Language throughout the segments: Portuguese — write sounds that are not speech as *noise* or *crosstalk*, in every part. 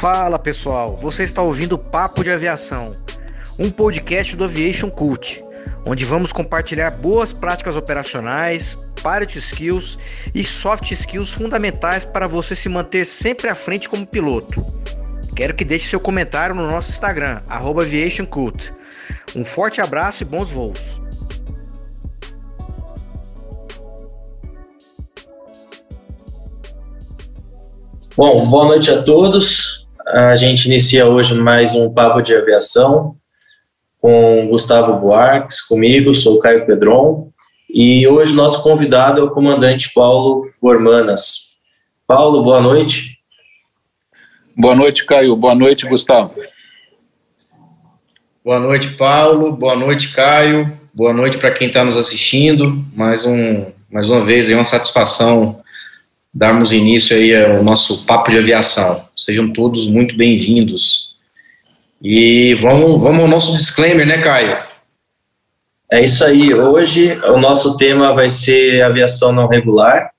Fala pessoal, você está ouvindo Papo de Aviação, um podcast do Aviation Cult, onde vamos compartilhar boas práticas operacionais, pilot skills e soft skills fundamentais para você se manter sempre à frente como piloto. Quero que deixe seu comentário no nosso Instagram, @aviationcult. Um forte abraço e bons voos. Bom, boa noite a todos. A gente inicia hoje mais um papo de aviação com Gustavo Buarques, comigo, sou Caio Pedron, e hoje nosso convidado é o comandante Paulo Gormanas. Paulo, boa noite. Boa noite, Caio. Boa noite, Gustavo. Boa noite, Paulo. Boa noite, Caio. Boa noite para quem está nos assistindo. Mais, um, mais uma vez, é uma satisfação darmos início aí ao nosso papo de aviação. Sejam todos muito bem-vindos. E vamos, vamos ao nosso disclaimer, né, Caio? É isso aí. Hoje o nosso tema vai ser aviação não regular.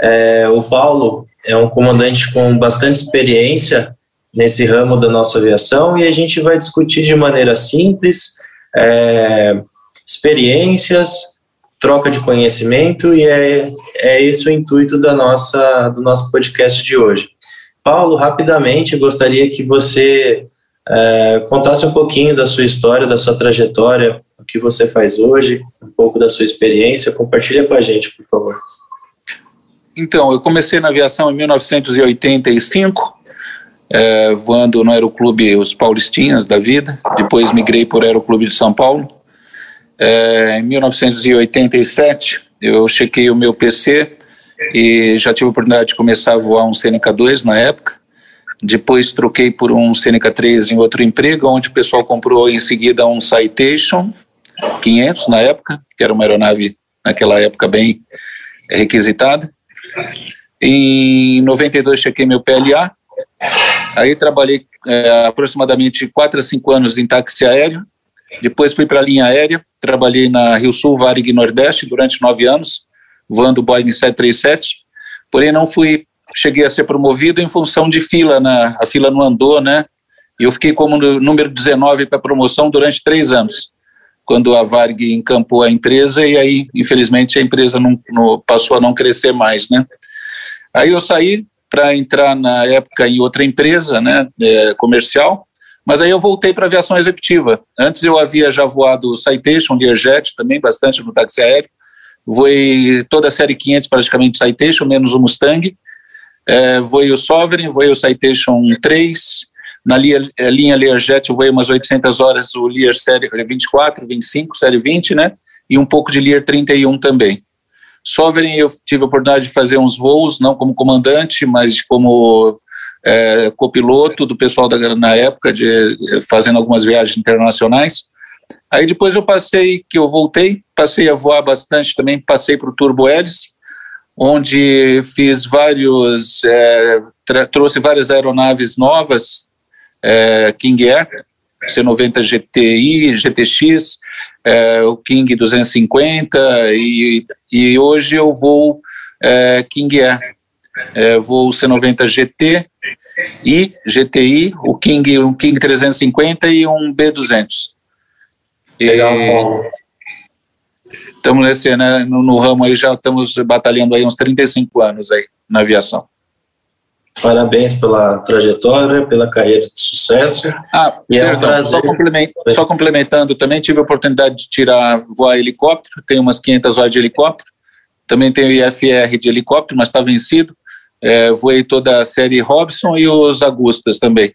É, o Paulo é um comandante com bastante experiência nesse ramo da nossa aviação e a gente vai discutir de maneira simples é, experiências, troca de conhecimento e é, é esse o intuito da nossa, do nosso podcast de hoje. Paulo, rapidamente, gostaria que você é, contasse um pouquinho da sua história, da sua trajetória, o que você faz hoje, um pouco da sua experiência. Compartilha com a gente, por favor. Então, eu comecei na aviação em 1985, é, voando no Aeroclube Os Paulistinhas da Vida, depois migrei para o Aeroclube de São Paulo, é, em 1987, eu chequei o meu PC e já tive a oportunidade de começar a voar um Seneca 2 na época. Depois troquei por um Seneca 3 em outro emprego, onde o pessoal comprou em seguida um Citation 500 na época, que era uma aeronave naquela época bem requisitada. Em 92 chequei meu PLA. Aí trabalhei é, aproximadamente 4 a 5 anos em táxi aéreo depois fui para a linha aérea, trabalhei na Rio Sul, Varig Nordeste durante nove anos, voando Boeing 737, porém não fui, cheguei a ser promovido em função de fila, na, a fila não andou, né? E eu fiquei como número 19 para promoção durante três anos, quando a Varig encampou a empresa e aí, infelizmente, a empresa não, não passou a não crescer mais, né? Aí eu saí para entrar na época em outra empresa, né, é, comercial, mas aí eu voltei para aviação executiva. Antes eu havia já voado Citation, Learjet, também bastante no táxi aéreo. Voei toda a série 500 praticamente Citation, menos o Mustang. É, voei o Sovereign, voei o Citation 3. Na linha, é, linha Learjet eu voei umas 800 horas o Lear série 24, 25, série 20, né? E um pouco de Lear 31 também. Sovereign eu tive a oportunidade de fazer uns voos, não como comandante, mas como é, copiloto do pessoal da, na época, de, fazendo algumas viagens internacionais. Aí depois eu passei, que eu voltei, passei a voar bastante também, passei para o Turbo Hélice, onde fiz vários, é, trouxe várias aeronaves novas, é, King Air, C90 GTI, GTX, é, o King 250, e, e hoje eu vou é, King Air, é, vou C90 GT, e GTI, o King, um King 350 e um B200. Legal, Estamos nesse, né, no, no, ramo aí, já estamos batalhando aí uns 35 anos aí na aviação. Parabéns pela trajetória, pela carreira de sucesso. Ah, e perdão, é um só, complement, só, complementando, também tive a oportunidade de tirar, voar helicóptero, tenho umas 500 horas de helicóptero, também tenho IFR de helicóptero, mas está vencido, é, voei toda a série Robson e os Agustas também.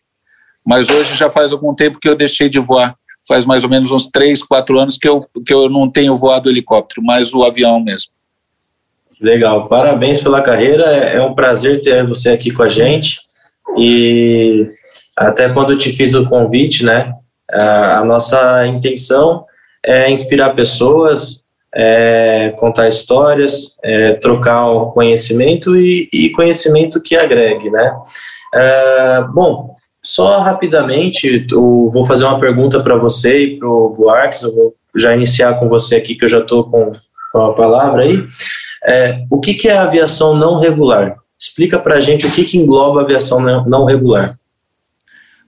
Mas hoje já faz algum tempo que eu deixei de voar. Faz mais ou menos uns três, quatro anos que eu, que eu não tenho voado helicóptero, mas o avião mesmo. Legal, parabéns pela carreira. É, é um prazer ter você aqui com a gente. E até quando eu te fiz o convite, né? A nossa intenção é inspirar pessoas, é, contar histórias, é, trocar o conhecimento e, e, conhecimento que agregue, né? É, bom, só rapidamente, eu vou fazer uma pergunta para você e para o Buarques, eu vou já iniciar com você aqui, que eu já estou com, com a palavra aí. É, o que, que é a aviação não regular? Explica para a gente o que, que engloba a aviação não regular.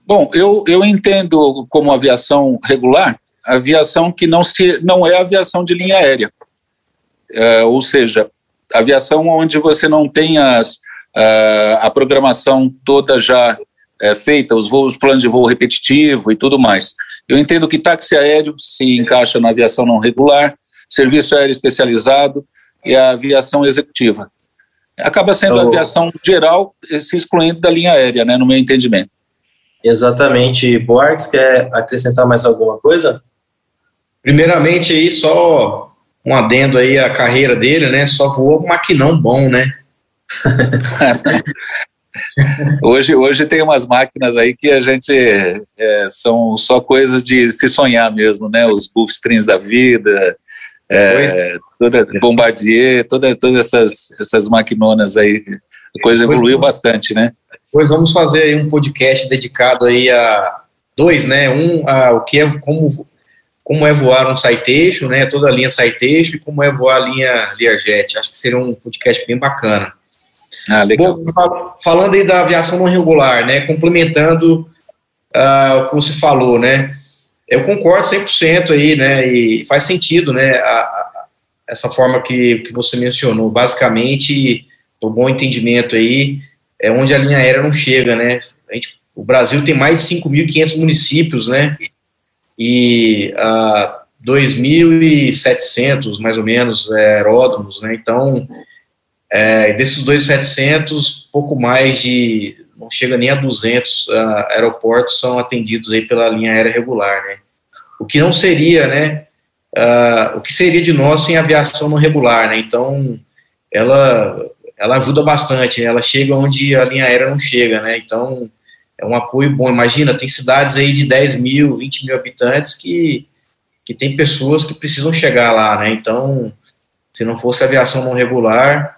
Bom, eu, eu entendo como aviação regular aviação que não, se, não é aviação de linha aérea. É, ou seja, aviação onde você não tem as, a, a programação toda já é, feita, os voos, planos de voo repetitivo e tudo mais. Eu entendo que táxi aéreo se encaixa na aviação não regular, serviço aéreo especializado e a aviação executiva. Acaba sendo oh. a aviação geral, se excluindo da linha aérea, né, no meu entendimento. Exatamente. Boarques, quer acrescentar mais alguma coisa? Primeiramente aí, só um adendo aí à carreira dele, né, só voou um maquinão bom, né? *laughs* hoje, hoje tem umas máquinas aí que a gente é, são só coisas de se sonhar mesmo, né? Os Gulfstreams da vida, é, toda, Bombardier, toda, todas essas, essas maquinonas aí. A coisa evoluiu bastante, né? Pois vamos fazer aí um podcast dedicado aí a dois, né? Um, a, o que é como como é voar um Citation, né? Toda a linha Citation e como é voar a linha Learjet. Acho que seria um podcast bem bacana. Ah, legal. Bom, falando aí da aviação não regular, né, complementando uh, o que você falou, né, eu concordo 100% aí, né, e faz sentido, né, a, a, essa forma que, que você mencionou, basicamente, o bom entendimento aí, é onde a linha aérea não chega, né, a gente, o Brasil tem mais de 5.500 municípios, né, e uh, ah, 2.700, mais ou menos, é, aeródromos, né, então é, desses 2.700, pouco mais de, não chega nem a 200 uh, aeroportos são atendidos aí pela linha aérea regular, né? O que não seria, né? Uh, o que seria de nós sem aviação não regular, né? Então, ela, ela ajuda bastante, né? ela chega onde a linha aérea não chega, né? Então, é um apoio bom. Imagina, tem cidades aí de 10 mil, 20 mil habitantes que, que tem pessoas que precisam chegar lá, né? Então, se não fosse aviação não regular,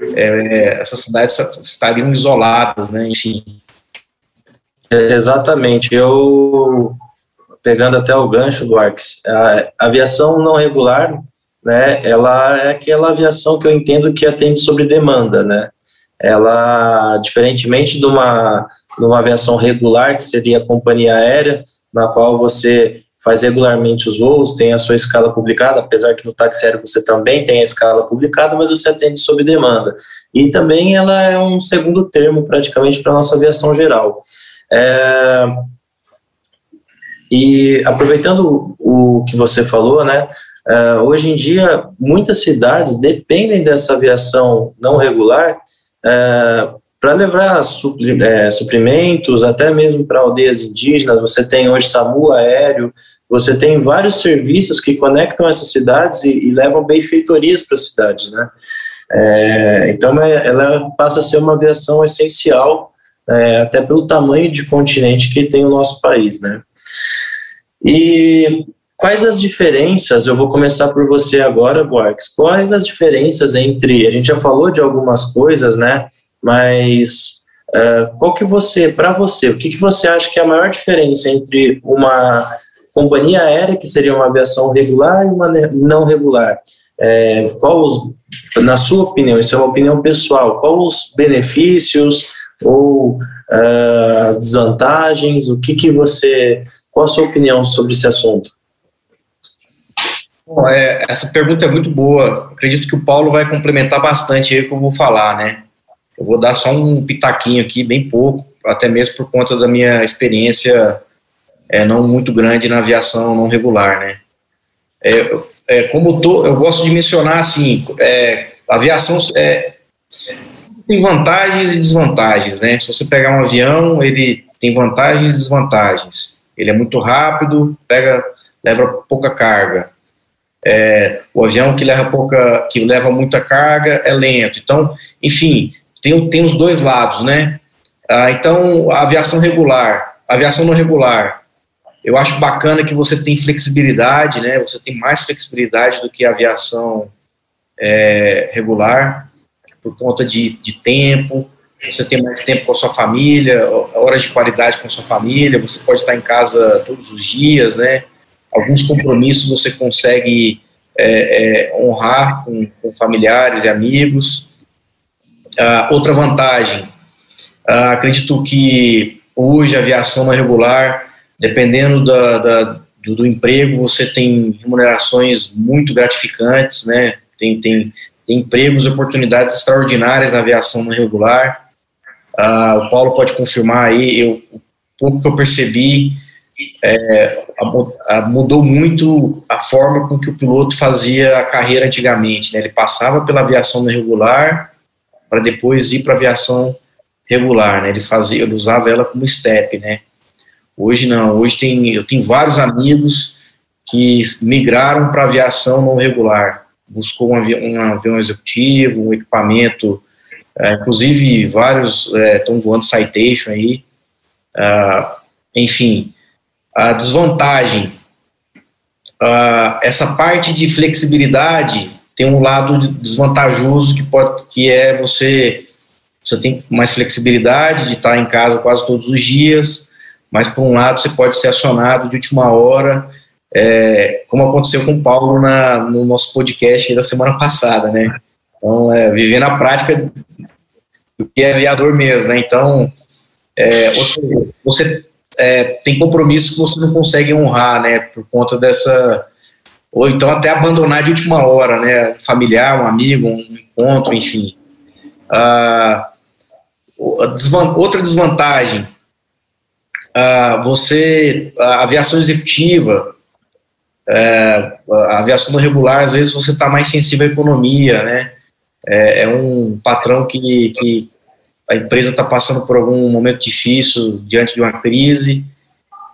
é, essas cidades estariam isoladas, né? Enfim. É, exatamente. Eu pegando até o gancho do Arx, a aviação não regular, né? Ela é aquela aviação que eu entendo que atende sobre demanda, né? Ela, diferentemente de uma, de uma aviação regular, que seria a companhia aérea, na qual você faz regularmente os voos, tem a sua escala publicada, apesar que no táxi aéreo você também tem a escala publicada, mas você atende sob demanda. E também ela é um segundo termo praticamente para a nossa aviação geral. É, e aproveitando o que você falou, né, é, hoje em dia muitas cidades dependem dessa aviação não regular é, para levar é, suprimentos, até mesmo para aldeias indígenas, você tem hoje SAMU aéreo, você tem vários serviços que conectam essas cidades e, e levam benfeitorias para as cidades, né? É, então, é, ela passa a ser uma aviação essencial, é, até pelo tamanho de continente que tem o nosso país, né? E quais as diferenças, eu vou começar por você agora, Borges, quais as diferenças entre, a gente já falou de algumas coisas, né, mas uh, qual que você, para você, o que, que você acha que é a maior diferença entre uma companhia aérea, que seria uma aviação regular, e uma não regular? É, qual os, na sua opinião, isso é uma opinião pessoal, qual os benefícios ou uh, as desvantagens, o que, que você, qual a sua opinião sobre esse assunto? Bom, é, essa pergunta é muito boa. Acredito que o Paulo vai complementar bastante aí o que eu vou falar, né? Eu vou dar só um pitaquinho aqui, bem pouco, até mesmo por conta da minha experiência é, não muito grande na aviação não regular, né? É, é, como tô, eu gosto de mencionar assim, é, aviação é, tem vantagens e desvantagens, né? Se você pegar um avião, ele tem vantagens e desvantagens. Ele é muito rápido, pega, leva pouca carga. É, o avião que leva pouca, que leva muita carga é lento. Então, enfim, tem, tem os dois lados, né? Ah, então, a aviação regular, a aviação não regular, eu acho bacana que você tem flexibilidade, né? Você tem mais flexibilidade do que a aviação é, regular, por conta de, de tempo, você tem mais tempo com a sua família, horas de qualidade com a sua família, você pode estar em casa todos os dias, né? Alguns compromissos você consegue é, é, honrar com, com familiares e amigos. Uh, outra vantagem, uh, acredito que hoje a aviação não regular, dependendo da, da do, do, emprego, você tem remunerações muito gratificantes, né? Tem, tem, tem empregos e oportunidades extraordinárias na aviação não regular. Ah, o Paulo pode confirmar aí, eu, o pouco que eu percebi, é, a, a, mudou muito a forma com que o piloto fazia a carreira antigamente. Né? Ele passava pela aviação não regular para depois ir para aviação regular. Né? Ele fazia, ele usava ela como step, né? Hoje não, hoje tem, eu tenho vários amigos que migraram para aviação não regular, buscou um avião, um avião executivo, um equipamento, é, inclusive vários estão é, voando Citation aí, ah, enfim, a desvantagem, ah, essa parte de flexibilidade tem um lado desvantajoso que pode, que é você, você tem mais flexibilidade de estar em casa quase todos os dias, mas por um lado você pode ser acionado de última hora, é, como aconteceu com o Paulo na, no nosso podcast da semana passada, né? Então, é, viver na prática do que é aviador mesmo, né? Então, é, você, você é, tem compromissos que você não consegue honrar, né? Por conta dessa. Ou então até abandonar de última hora, né? Familiar, um amigo, um encontro, enfim. Ah, outra desvantagem ah, você, a aviação executiva, é, a aviação regular, às vezes você está mais sensível à economia, né? É, é um patrão que, que a empresa está passando por algum momento difícil diante de uma crise.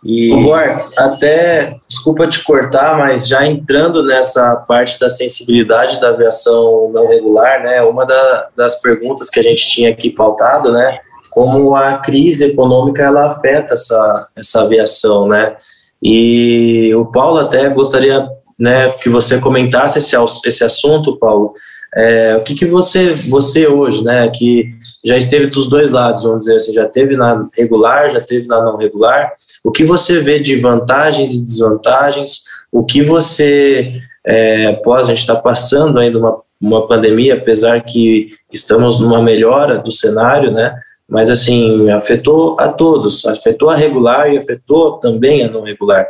E... Borges, até, desculpa te cortar, mas já entrando nessa parte da sensibilidade da aviação não regular, né, uma da, das perguntas que a gente tinha aqui pautado, né, como a crise econômica ela afeta essa, essa aviação, né? E o Paulo até gostaria né, que você comentasse esse, esse assunto, Paulo. É, o que, que você, você hoje, né, que já esteve dos dois lados, vamos dizer assim, já teve na regular, já teve na não regular, o que você vê de vantagens e desvantagens, o que você, é, após a gente está passando ainda uma, uma pandemia, apesar que estamos numa melhora do cenário, né, mas assim, afetou a todos, afetou a regular e afetou também a não regular.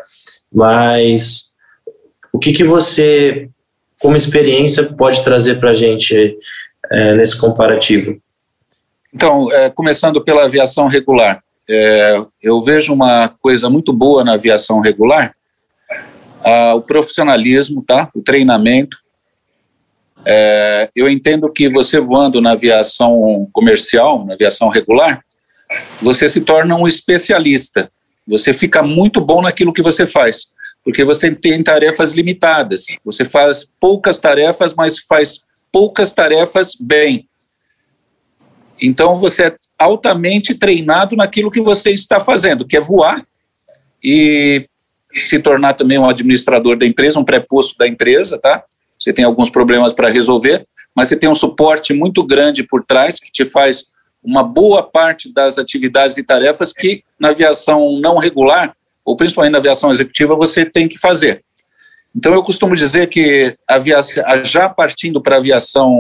Mas o que, que você, como experiência, pode trazer para a gente é, nesse comparativo? Então, é, começando pela aviação regular, é, eu vejo uma coisa muito boa na aviação regular, o profissionalismo, tá? o treinamento, é, eu entendo que você voando na aviação comercial, na aviação regular, você se torna um especialista. Você fica muito bom naquilo que você faz, porque você tem tarefas limitadas. Você faz poucas tarefas, mas faz poucas tarefas bem. Então você é altamente treinado naquilo que você está fazendo, que é voar e se tornar também um administrador da empresa, um preposto da empresa, tá? você tem alguns problemas para resolver, mas você tem um suporte muito grande por trás que te faz uma boa parte das atividades e tarefas que na aviação não regular, ou principalmente na aviação executiva, você tem que fazer. Então, eu costumo dizer que aviação, já partindo para a aviação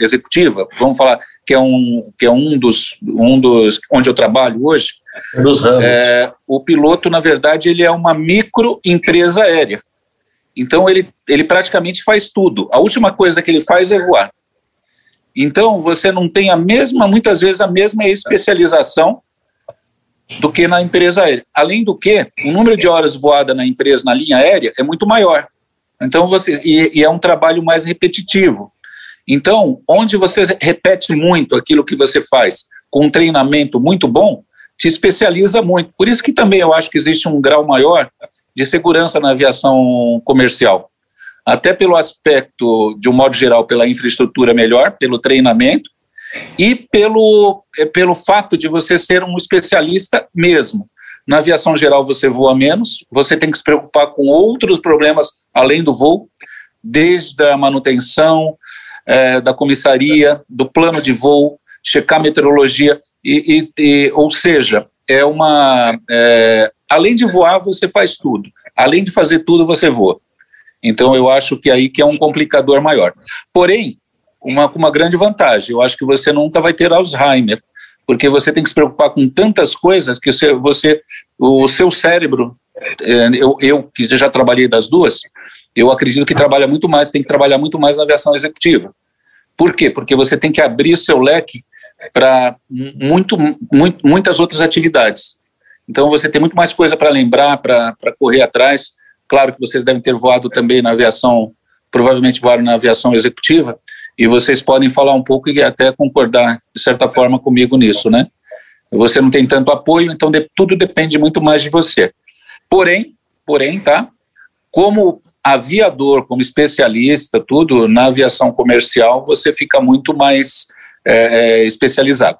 executiva, vamos falar que é um, que é um, dos, um dos onde eu trabalho hoje, dos ramos. É, o piloto, na verdade, ele é uma microempresa aérea. Então ele, ele praticamente faz tudo. A última coisa que ele faz é voar. Então você não tem a mesma, muitas vezes a mesma especialização do que na empresa aérea. Além do que, o número de horas voada na empresa, na linha aérea, é muito maior. Então você e, e é um trabalho mais repetitivo. Então, onde você repete muito aquilo que você faz com um treinamento muito bom, te especializa muito. Por isso que também eu acho que existe um grau maior de segurança na aviação comercial. Até pelo aspecto, de um modo geral, pela infraestrutura melhor, pelo treinamento e pelo, eh, pelo fato de você ser um especialista mesmo. Na aviação geral você voa menos, você tem que se preocupar com outros problemas além do voo, desde a manutenção, é, da comissaria, do plano de voo, checar meteorologia, e, e, e ou seja, é uma é, além de voar, você faz tudo. Além de fazer tudo, você voa. Então, eu acho que aí que é um complicador maior. Porém, uma, uma grande vantagem, eu acho que você nunca vai ter Alzheimer, porque você tem que se preocupar com tantas coisas que você, você o seu cérebro, é, eu, eu que já trabalhei das duas, eu acredito que trabalha muito mais, tem que trabalhar muito mais na aviação executiva. Por quê? Porque você tem que abrir seu leque para muito, muito, muitas outras atividades. Então você tem muito mais coisa para lembrar, para correr atrás. Claro que vocês devem ter voado também na aviação, provavelmente voaram na aviação executiva, e vocês podem falar um pouco e até concordar, de certa forma, comigo nisso, né? Você não tem tanto apoio, então de, tudo depende muito mais de você. Porém, porém, tá? Como aviador, como especialista, tudo, na aviação comercial, você fica muito mais é, é, especializado.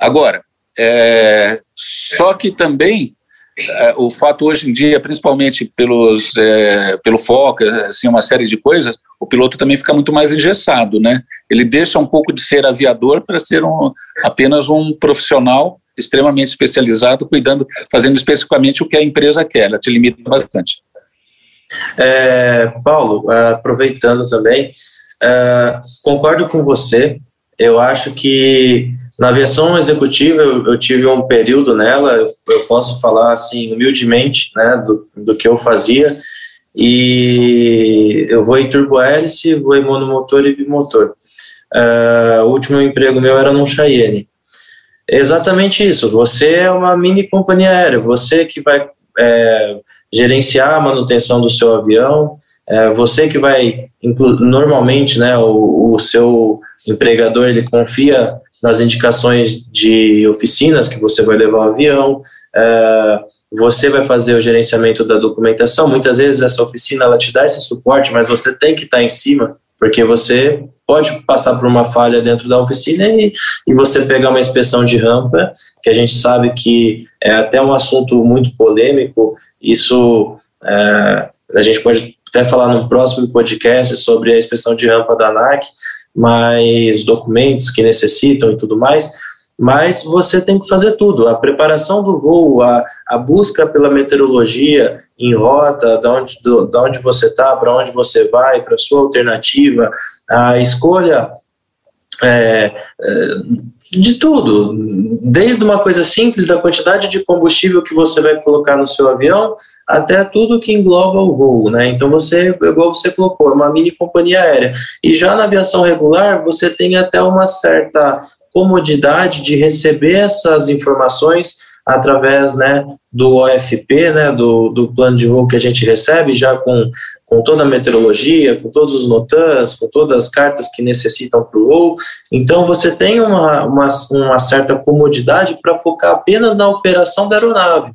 Agora, é, só que também é, o fato hoje em dia, principalmente pelos, é, pelo foco, assim, uma série de coisas, o piloto também fica muito mais engessado, né? Ele deixa um pouco de ser aviador para ser um, apenas um profissional extremamente especializado, cuidando, fazendo especificamente o que a empresa quer, ela te limita bastante. É, Paulo, aproveitando também, é, concordo com você, eu acho que na aviação executiva eu, eu tive um período nela, eu, eu, posso falar assim humildemente, né, do, do que eu fazia, e eu voei turbo-hélice, voei monomotor e bimotor. Uh, o último emprego meu era num Cheyenne. Exatamente isso, você é uma mini companhia aérea, você que vai é, gerenciar a manutenção do seu avião, é, você que vai, normalmente, né, o, o seu empregador, ele confia nas indicações de oficinas que você vai levar o avião, você vai fazer o gerenciamento da documentação. Muitas vezes essa oficina ela te dá esse suporte, mas você tem que estar em cima, porque você pode passar por uma falha dentro da oficina e, e você pegar uma inspeção de rampa, que a gente sabe que é até um assunto muito polêmico. Isso é, a gente pode até falar num próximo podcast sobre a inspeção de rampa da ANAC, mais documentos que necessitam e tudo mais mas você tem que fazer tudo, a preparação do voo, a, a busca pela meteorologia em rota, da onde, do, da onde você está, para onde você vai, para sua alternativa, a escolha é, é, de tudo, desde uma coisa simples da quantidade de combustível que você vai colocar no seu avião, até tudo que engloba o voo, né? Então você, igual você colocou, é uma mini companhia aérea. E já na aviação regular, você tem até uma certa comodidade de receber essas informações através né, do OFP, né, do, do plano de voo que a gente recebe, já com, com toda a meteorologia, com todos os notans, com todas as cartas que necessitam para o voo. Então, você tem uma, uma, uma certa comodidade para focar apenas na operação da aeronave.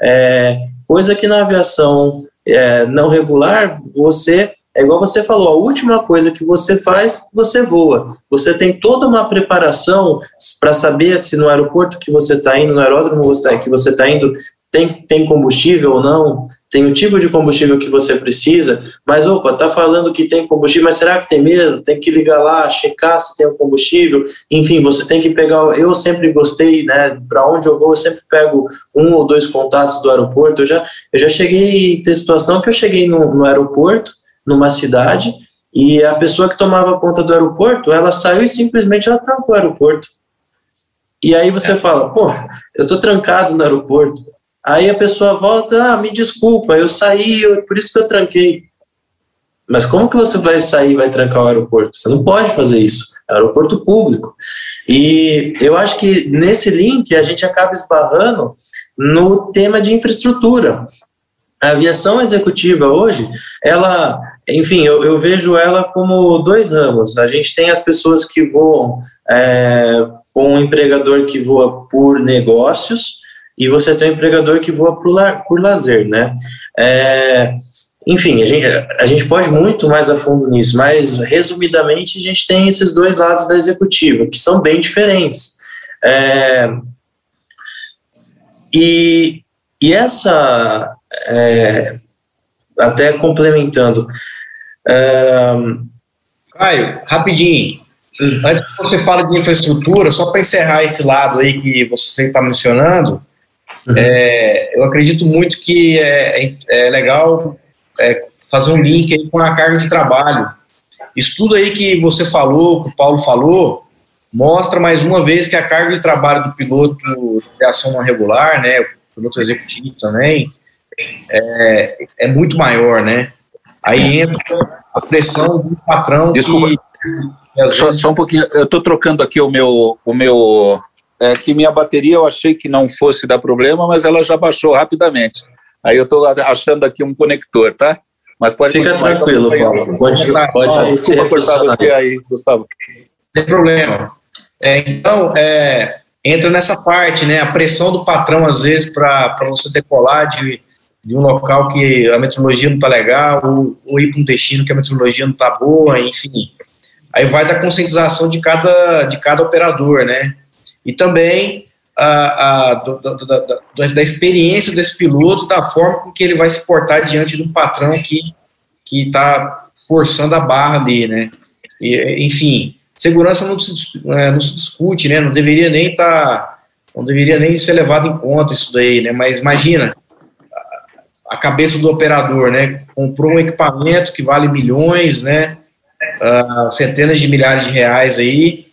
É, coisa que na aviação é, não regular, você é igual você falou, a última coisa que você faz, você voa. Você tem toda uma preparação para saber se no aeroporto que você está indo, no aeródromo que você está indo, tem, tem combustível ou não, tem o tipo de combustível que você precisa, mas opa, tá falando que tem combustível, mas será que tem mesmo? Tem que ligar lá, checar se tem o combustível. Enfim, você tem que pegar. Eu sempre gostei, né? Para onde eu vou, eu sempre pego um ou dois contatos do aeroporto. Eu já, eu já cheguei em situação que eu cheguei no, no aeroporto numa cidade e a pessoa que tomava conta do aeroporto, ela saiu e simplesmente ela trancou o aeroporto. E aí você é. fala, pô, eu tô trancado no aeroporto. Aí a pessoa volta, ah, me desculpa, eu saí, eu, por isso que eu tranquei. Mas como que você vai sair e vai trancar o aeroporto? Você não pode fazer isso. É aeroporto público. E eu acho que nesse link a gente acaba esbarrando no tema de infraestrutura. A aviação executiva hoje, ela, enfim, eu, eu, vejo ela como dois ramos. A gente tem as pessoas que voam é, com um empregador que voa por negócios e você tem um empregador que voa por, la, por lazer, né? É, enfim, a gente, a gente pode muito mais a fundo nisso, mas resumidamente a gente tem esses dois lados da executiva, que são bem diferentes. É, e, e essa, é, até complementando. É, Caio, rapidinho. Hum. Antes que você fale de infraestrutura, só para encerrar esse lado aí que você está mencionando, uhum. é, eu acredito muito que é, é legal é, fazer um link aí com a carga de trabalho. Isso tudo aí que você falou, que o Paulo falou, mostra mais uma vez que a carga de trabalho do piloto de ação não regular, né, o piloto executivo também, é, é muito maior, né? Aí entra a pressão do patrão Desculpa. que, que só, vezes... só, um pouquinho, eu estou trocando aqui o meu, o meu é, que minha bateria eu achei que não fosse dar problema, mas ela já baixou rapidamente. Aí eu estou achando aqui um conector, tá? Mas pode Fica tranquilo, Paulo. Pode, pode, pode desculpa cortar você aí, Gustavo. Não tem problema. É, então, é, entra nessa parte, né? A pressão do patrão, às vezes, para você decolar de, de um local que a meteorologia não está legal, ou, ou ir para um destino que a meteorologia não está boa, enfim. Aí vai da conscientização de cada, de cada operador, né? E também a, a do, da, da, experiência desse piloto, da forma com que ele vai se portar diante de um patrão que está forçando a barra ali, né? E, enfim, segurança não se, é, não se discute, né? Não deveria nem estar, tá, não deveria nem ser levado em conta isso daí, né? Mas imagina a cabeça do operador, né? Comprou um equipamento que vale milhões, né? Uh, centenas de milhares de reais aí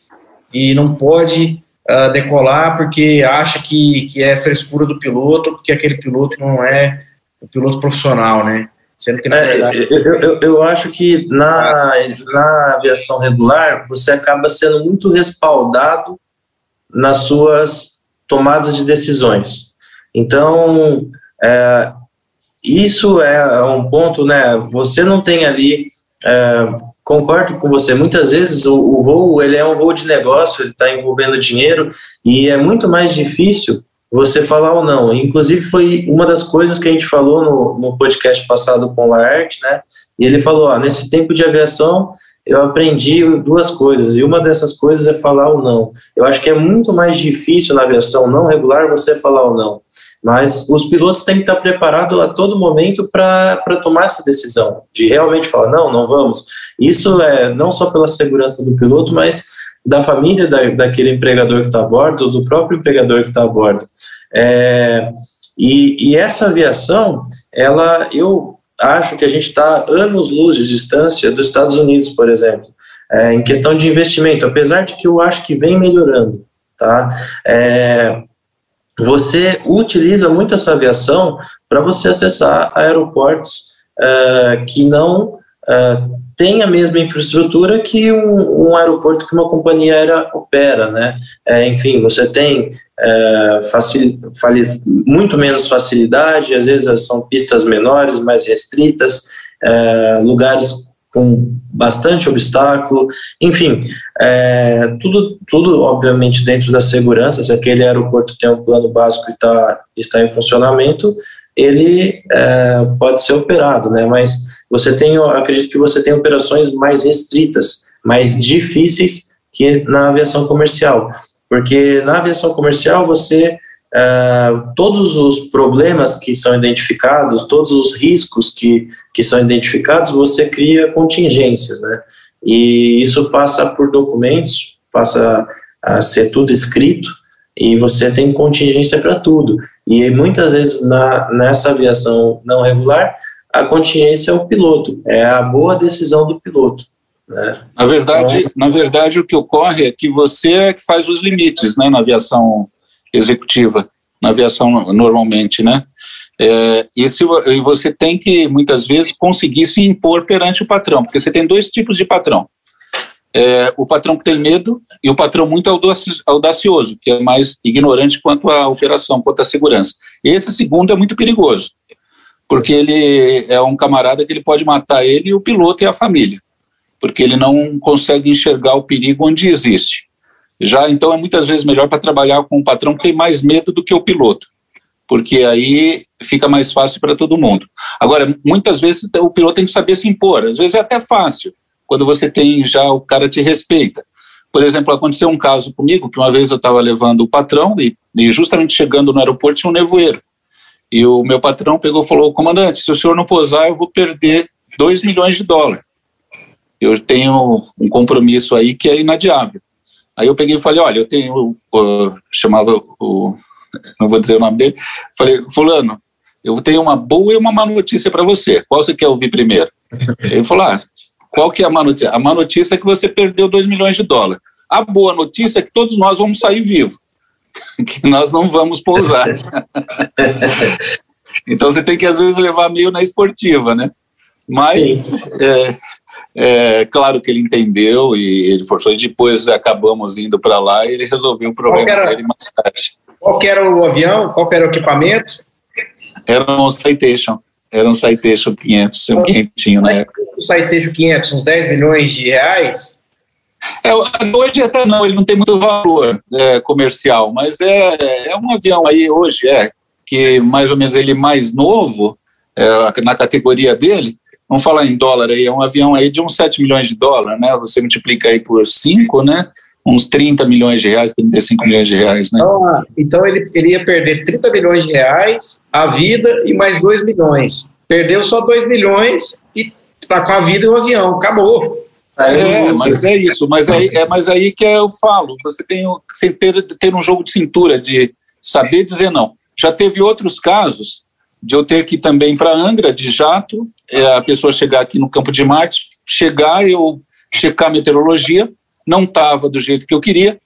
e não pode uh, decolar porque acha que, que é frescura do piloto, porque aquele piloto não é o piloto profissional, né? Sendo que, na é, verdade... Eu, eu, eu, acho que na, na aviação regular, você acaba sendo muito respaldado nas suas tomadas de decisões. Então, é, isso é um ponto, né? Você não tem ali... É, concordo com você. Muitas vezes o, o, voo ele é um voo de negócio, ele está envolvendo dinheiro e é muito mais difícil você falar ou não. Inclusive, foi uma das coisas que a gente falou no, no podcast passado com o Laerte, né? E ele falou: ó, nesse tempo de aviação, eu aprendi duas coisas, e uma dessas coisas é falar ou não. Eu acho que é muito mais difícil na aviação não regular você falar ou não. Mas os pilotos têm que estar preparados a todo momento para tomar essa decisão, de realmente falar: não, não vamos. Isso é não só pela segurança do piloto, mas da família da, daquele empregador que está a bordo, do próprio empregador que está a bordo. É, e, e, essa aviação, ela, eu acho que a gente está anos luz de distância dos Estados Unidos, por exemplo, é, em questão de investimento, apesar de que eu acho que vem melhorando, tá? É, você utiliza muito essa aviação para você acessar aeroportos é, que não é, tem a mesma infraestrutura que um, um, aeroporto que uma companhia aérea opera, né? É, enfim, você tem facil, muito menos facilidade, às vezes são pistas menores, mais restritas, lugares com bastante obstáculo, enfim, é, tudo, tudo obviamente dentro da segurança, se aquele aeroporto tem um plano básico e tá, está em funcionamento, ele é, pode ser operado, né, mas você tem, acredito que você tem operações mais restritas, mais difíceis que na aviação comercial, porque na aviação comercial você Uh, todos os problemas que são identificados, todos os riscos que, que são identificados, você cria contingências, né? E isso passa por documentos, passa a ser tudo escrito, e você tem contingência para tudo. E muitas vezes na, nessa aviação não regular, a contingência é o piloto, é a boa decisão do piloto. Né? Na verdade, então, na verdade, o que ocorre é que você é que faz os limites, né, na aviação executiva, na aviação normalmente, né? É, e, você tem que muitas vezes conseguir se impor perante o patrão, porque você tem dois tipos de patrão. É, o patrão que tem medo e o patrão muito audacioso, que é mais ignorante quanto à operação, quanto à segurança. Esse segundo é muito perigoso, porque ele é um camarada que ele pode matar ele, o piloto e a família, porque ele não consegue enxergar o perigo onde existe. Já então é muitas vezes melhor para trabalhar com um patrão que tem mais medo do que o piloto, porque aí fica mais fácil para todo mundo. Agora, muitas vezes o piloto tem que saber se impor, às vezes é até fácil, quando você tem já o cara te respeita. Por exemplo, aconteceu um caso comigo que uma vez eu estava levando o patrão e, e justamente chegando no aeroporto tinha um nevoeiro. E o meu patrão pegou e falou: Comandante, se o senhor não posar, eu vou perder 2 milhões de dólares. Eu tenho um compromisso aí que é inadiável. Aí eu peguei e falei: Olha, eu tenho. Uh, chamava o. Não vou dizer o nome dele. Falei: Fulano, eu tenho uma boa e uma má notícia para você. Qual você quer ouvir primeiro? Ele falou: ah, qual que é a má notícia? A má notícia é que você perdeu 2 milhões de dólares. A boa notícia é que todos nós vamos sair vivos, *laughs* que nós não vamos pousar. *laughs* então você tem que às vezes levar meio na esportiva, né? Mas é, é, claro que ele entendeu e ele forçou. E depois acabamos indo para lá e ele resolveu o problema era, dele mais tarde. Qual era o avião? Qual era o equipamento? Era um Citation. Era um Citation 500, um quentinho na época. O Citation 500, uns 10 milhões de reais? É, hoje até não, ele não tem muito valor é, comercial, mas é, é um avião aí hoje, é, que mais ou menos ele mais novo, é, na categoria dele, vamos falar em dólar aí, é um avião aí de uns 7 milhões de dólares, né? Você multiplica aí por 5, né? Uns 30 milhões de reais, 35 milhões de reais, né? Então, ah, então ele, ele ia perder 30 milhões de reais, a vida e mais 2 milhões. Perdeu só 2 milhões e tá com a vida e o avião, acabou. É, mas é isso, mas aí, é mas aí que eu falo, você tem que ter, ter um jogo de cintura, de saber dizer não. Já teve outros casos de eu ter que ir também para Angra, de jato, é, a pessoa chegar aqui no Campo de Marte, chegar, eu checar a meteorologia, não estava do jeito que eu queria,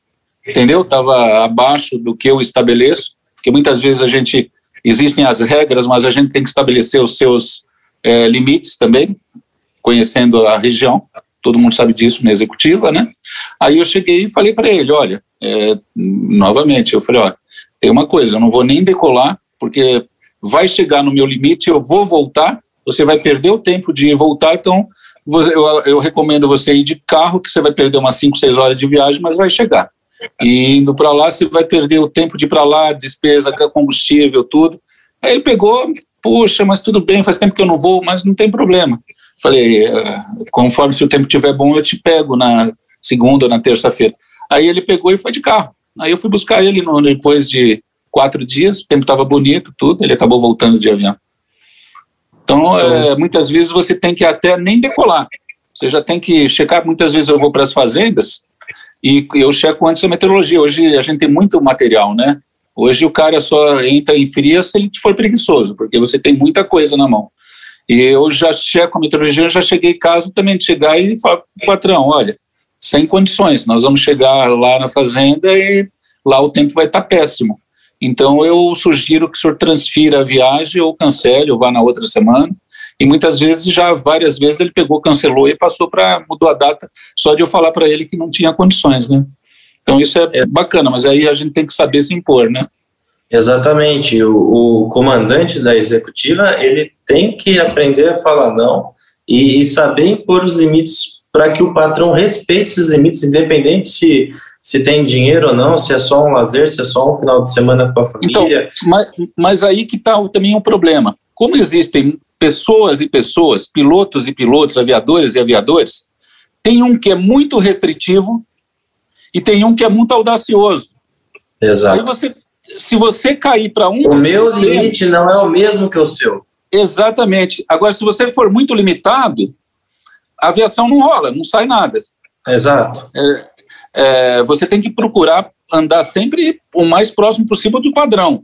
entendeu? Estava abaixo do que eu estabeleço, porque muitas vezes a gente, existem as regras, mas a gente tem que estabelecer os seus é, limites também, conhecendo a região, todo mundo sabe disso na executiva, né? Aí eu cheguei e falei para ele, olha, é, novamente, eu falei, ó, tem uma coisa, eu não vou nem decolar, porque vai chegar no meu limite, eu vou voltar, você vai perder o tempo de voltar, então eu, eu recomendo você ir de carro, que você vai perder umas 5, 6 horas de viagem, mas vai chegar. E indo para lá, você vai perder o tempo de ir para lá, despesa, combustível, tudo. Aí ele pegou, puxa, mas tudo bem, faz tempo que eu não vou, mas não tem problema. Falei, é, conforme se o tempo estiver bom, eu te pego na segunda ou na terça-feira. Aí ele pegou e foi de carro. Aí eu fui buscar ele no, depois de quatro dias, o tempo estava bonito, tudo, ele acabou voltando de avião. Então, é, muitas vezes você tem que até nem decolar. Você já tem que checar. Muitas vezes eu vou para as fazendas e eu checo antes a meteorologia. Hoje a gente tem muito material, né? Hoje o cara só entra em fria se ele for preguiçoso, porque você tem muita coisa na mão. E eu já checo a meteorologia, já cheguei caso também de chegar e falar patrão, olha, sem condições, nós vamos chegar lá na fazenda e lá o tempo vai estar péssimo. Então, eu sugiro que o senhor transfira a viagem ou cancele ou vá na outra semana. E muitas vezes, já várias vezes, ele pegou, cancelou e passou para, mudou a data, só de eu falar para ele que não tinha condições, né? Então, isso é, é, bacana, mas aí a gente tem que saber se impor, né? Exatamente. O, o comandante da executiva, ele tem que aprender a falar não e, e saber impor os limites para que o patrão respeite esses limites, independente se se tem dinheiro ou não, se é só um lazer, se é só um final de semana com a família. Então, mas, mas aí que está também um problema. Como existem pessoas e pessoas, pilotos e pilotos, aviadores e aviadores, tem um que é muito restritivo e tem um que é muito audacioso. Exato. Aí você, se você cair para um. O meu limite não é o mesmo que o seu. Exatamente. Agora, se você for muito limitado, a aviação não rola, não sai nada. Exato. É, é, você tem que procurar andar sempre o mais próximo possível do padrão.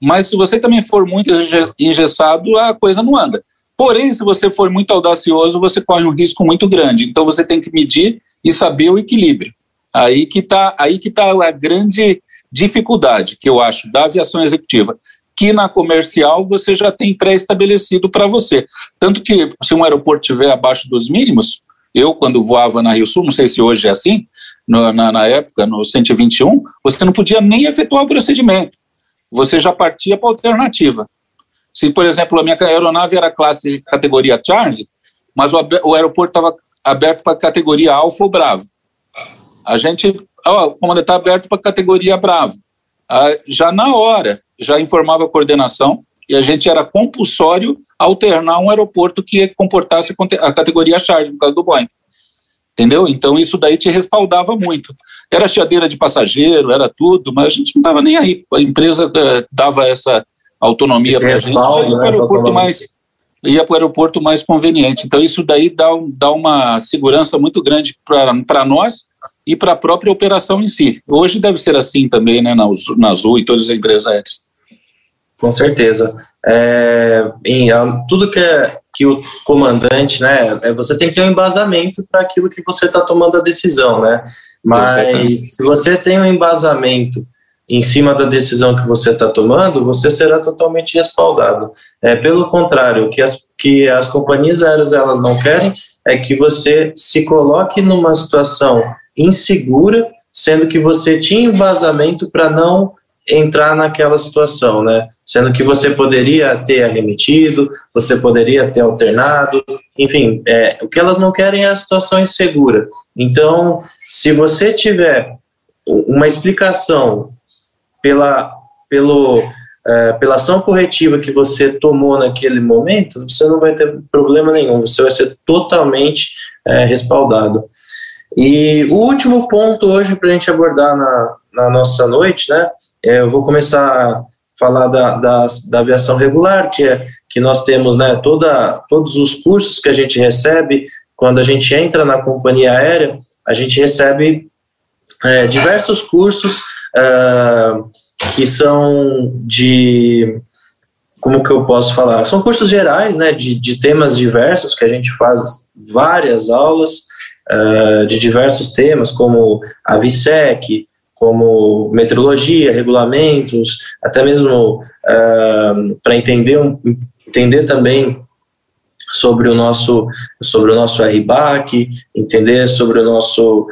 Mas se você também for muito engessado, a coisa não anda. Porém, se você for muito audacioso, você corre um risco muito grande. Então você tem que medir e saber o equilíbrio. Aí que está aí que tá a grande dificuldade que eu acho da aviação executiva, que na comercial você já tem pré-estabelecido para você. Tanto que se um aeroporto estiver abaixo dos mínimos, eu quando voava na Rio Sul, não sei se hoje é assim, no, na, na época, no 121, você não podia nem efetuar o procedimento. Você já partia para a alternativa. Se, por exemplo, a minha aeronave era classe categoria Charlie, mas o, o aeroporto estava aberto para categoria Alfa ou Bravo. A gente, ó, o comandante está aberto para categoria Bravo. Ah, já na hora, já informava a coordenação e a gente era compulsório alternar um aeroporto que comportasse a categoria Charlie, no caso do Boeing entendeu? Então isso daí te respaldava muito. Era chiadeira de passageiro, era tudo, mas a gente não estava nem aí. A empresa eh, dava essa autonomia para a gente, ia para o aeroporto mais ia para o aeroporto mais conveniente. Então isso daí dá, dá uma segurança muito grande para nós e para a própria operação em si. Hoje deve ser assim também, né, na, na Azul e todas as empresas aéreas. Com certeza. É, em, tudo que, é, que o comandante, né, é, você tem que ter um embasamento para aquilo que você está tomando a decisão, né? Mas se você tem um embasamento em cima da decisão que você está tomando, você será totalmente respaldado. É, pelo contrário, o que as, que as companhias aéreas elas não querem é que você se coloque numa situação insegura, sendo que você tinha embasamento para não entrar naquela situação, né? Sendo que você poderia ter arremetido, você poderia ter alternado, enfim, é, o que elas não querem é a situação insegura. Então, se você tiver uma explicação pela, pelo, é, pela ação corretiva que você tomou naquele momento, você não vai ter problema nenhum, você vai ser totalmente é, respaldado. E o último ponto hoje para a gente abordar na, na nossa noite, né? É, eu vou começar a falar da, da, da, aviação regular, que é que nós temos né, toda, todos os cursos que a gente recebe quando a gente entra na companhia aérea, a gente recebe é, diversos cursos uh, que são de como que eu posso falar? São cursos gerais, né, de, de temas diversos que a gente faz várias aulas uh, de diversos temas, como a VSEC, como meteorologia, regulamentos, até mesmo uh, para entender, entender também sobre o nosso sobre o nosso RBAC, entender sobre o nosso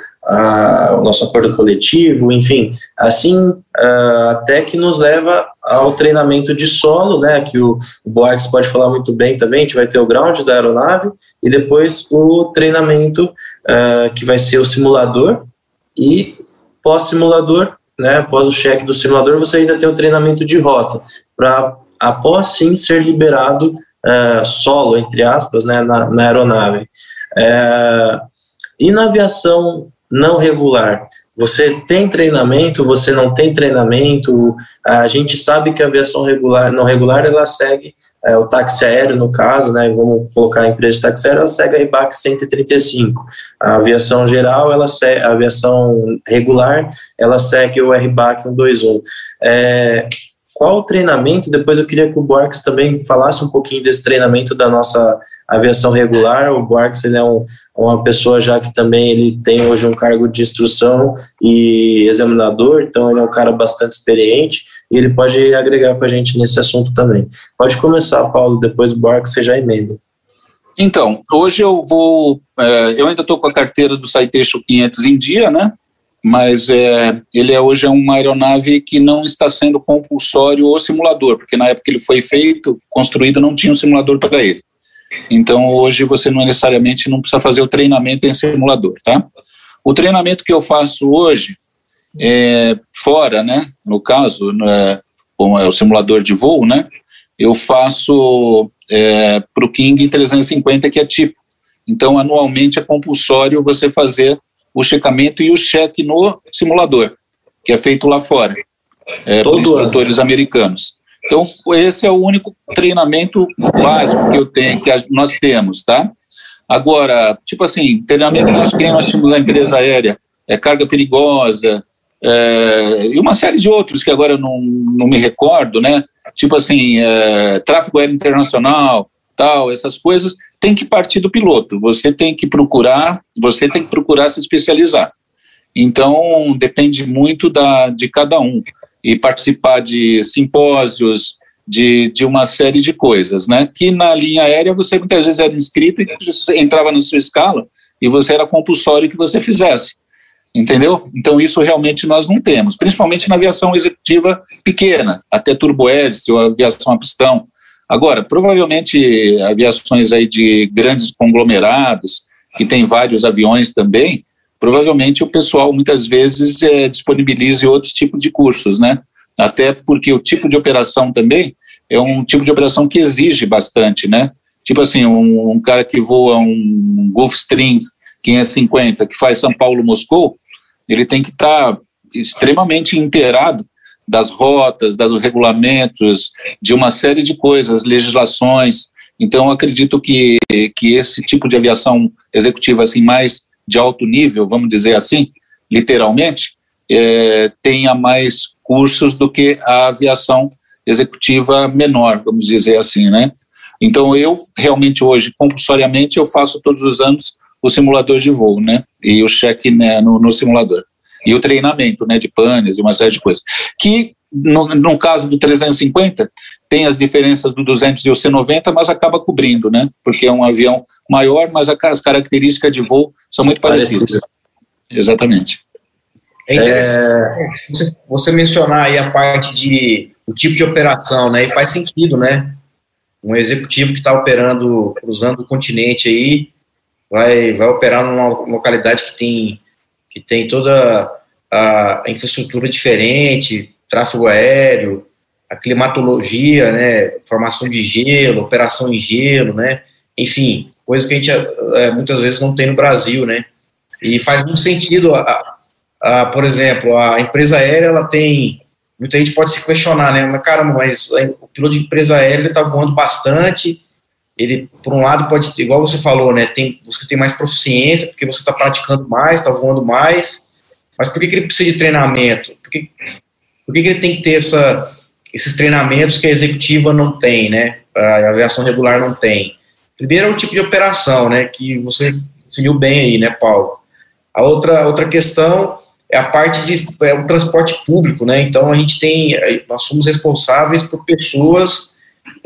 o nosso acordo coletivo, enfim, assim uh, até que nos leva ao treinamento de solo, né, que o, o Boarques pode falar muito bem também, a gente vai ter o ground da aeronave e depois o treinamento uh, que vai ser o simulador e pós-simulador, né, após o cheque do simulador, você ainda tem o treinamento de rota, para após sim ser liberado uh, solo, entre aspas, né, na, na aeronave. e na aviação não regular. Você tem treinamento, você não tem treinamento. A gente sabe que a aviação regular, não regular, ela segue é, o táxi aéreo, no caso, né, vamos colocar a empresa de táxi aéreo, ela segue a RBAC 135. A aviação geral, ela segue, a aviação regular, ela segue o RBAC 121. É, qual o treinamento? Depois eu queria que o Borges também falasse um pouquinho desse treinamento da nossa aviação regular. O Borges ele é um, uma pessoa já que também ele tem hoje um cargo de instrução e examinador, então ele é um cara bastante experiente e ele pode agregar para a gente nesse assunto também. Pode começar, Paulo, depois o Borges você já emenda. Então, hoje eu vou. É, eu ainda estou com a carteira do Citation 500 em dia, né? mas é, ele é, hoje é uma aeronave que não está sendo compulsório o simulador, porque na época que ele foi feito, construído, não tinha um simulador para ele. Então hoje você não necessariamente não precisa fazer o treinamento em simulador, tá? O treinamento que eu faço hoje é fora, né? No caso, né, como é o simulador de voo, né? Eu faço é, para o King 350 que é tipo. Então anualmente é compulsório você fazer o checamento e o cheque no simulador, que é feito lá fora, é, por instrutores americanos. Então, esse é o único treinamento básico que eu tenho, que nós temos, tá? Agora, tipo assim, treinamento que nós temos na empresa aérea, é carga perigosa, é, e uma série de outros que agora eu não, não me recordo, né? Tipo assim, é, tráfego aéreo internacional, tal, essas coisas, tem que partir do piloto. Você tem que procurar, você tem que procurar se especializar. Então, depende muito da, de cada um. E participar de simpósios, de, de uma série de coisas, né? Que na linha aérea você muitas vezes era inscrito e entrava na sua escala e você era compulsório que você fizesse. Entendeu? Então, isso realmente nós não temos, principalmente na aviação executiva pequena, até turbohélice ou aviação a pistão. Agora, provavelmente aviações aí de grandes conglomerados, que tem vários aviões também, provavelmente o pessoal muitas vezes é, disponibilize outros tipos de cursos, né? Até porque o tipo de operação também é um tipo de operação que exige bastante, né? Tipo assim, um, um cara que voa um Gulfstream 550, que faz São Paulo-Moscou, ele tem que estar tá extremamente inteirado das rotas, dos regulamentos, de uma série de coisas, legislações. Então, acredito que, que esse tipo de aviação executiva assim mais de alto nível, vamos dizer assim, literalmente, é, tenha mais cursos do que a aviação executiva menor, vamos dizer assim, né? Então, eu realmente hoje, compulsoriamente, eu faço todos os anos o simulador de voo, né? E o cheque né, no, no simulador. E o treinamento, né, de panes e uma série de coisas. Que, no, no caso do 350, tem as diferenças do 200 e o C90, mas acaba cobrindo, né? Porque é um avião maior, mas as características de voo são muito parecidas. Exatamente. É interessante é... Você, você, mencionar aí a parte de o tipo de operação, né? E faz sentido, né? Um executivo que está operando, cruzando o continente aí, vai, vai operar numa localidade que tem, que tem toda a infraestrutura diferente, tráfego aéreo, a climatologia, né, formação de gelo, operação em gelo, né, enfim, coisa que a gente é, muitas vezes não tem no Brasil, né, e faz muito sentido, a, a, por exemplo, a empresa aérea, ela tem, muita gente pode se questionar, né, mas caramba, mas o piloto de empresa aérea, está voando bastante, ele, por um lado, pode, igual você falou, né, tem, você tem mais proficiência, porque você está praticando mais, está voando mais, mas por que, que ele precisa de treinamento? Por que, por que, que ele tem que ter essa esses treinamentos que a executiva não tem, né? A aviação regular não tem. Primeiro é o tipo de operação, né? Que você definiu bem aí, né, Paulo? A outra, outra questão é a parte de é o transporte público, né? Então a gente tem, nós somos responsáveis por pessoas,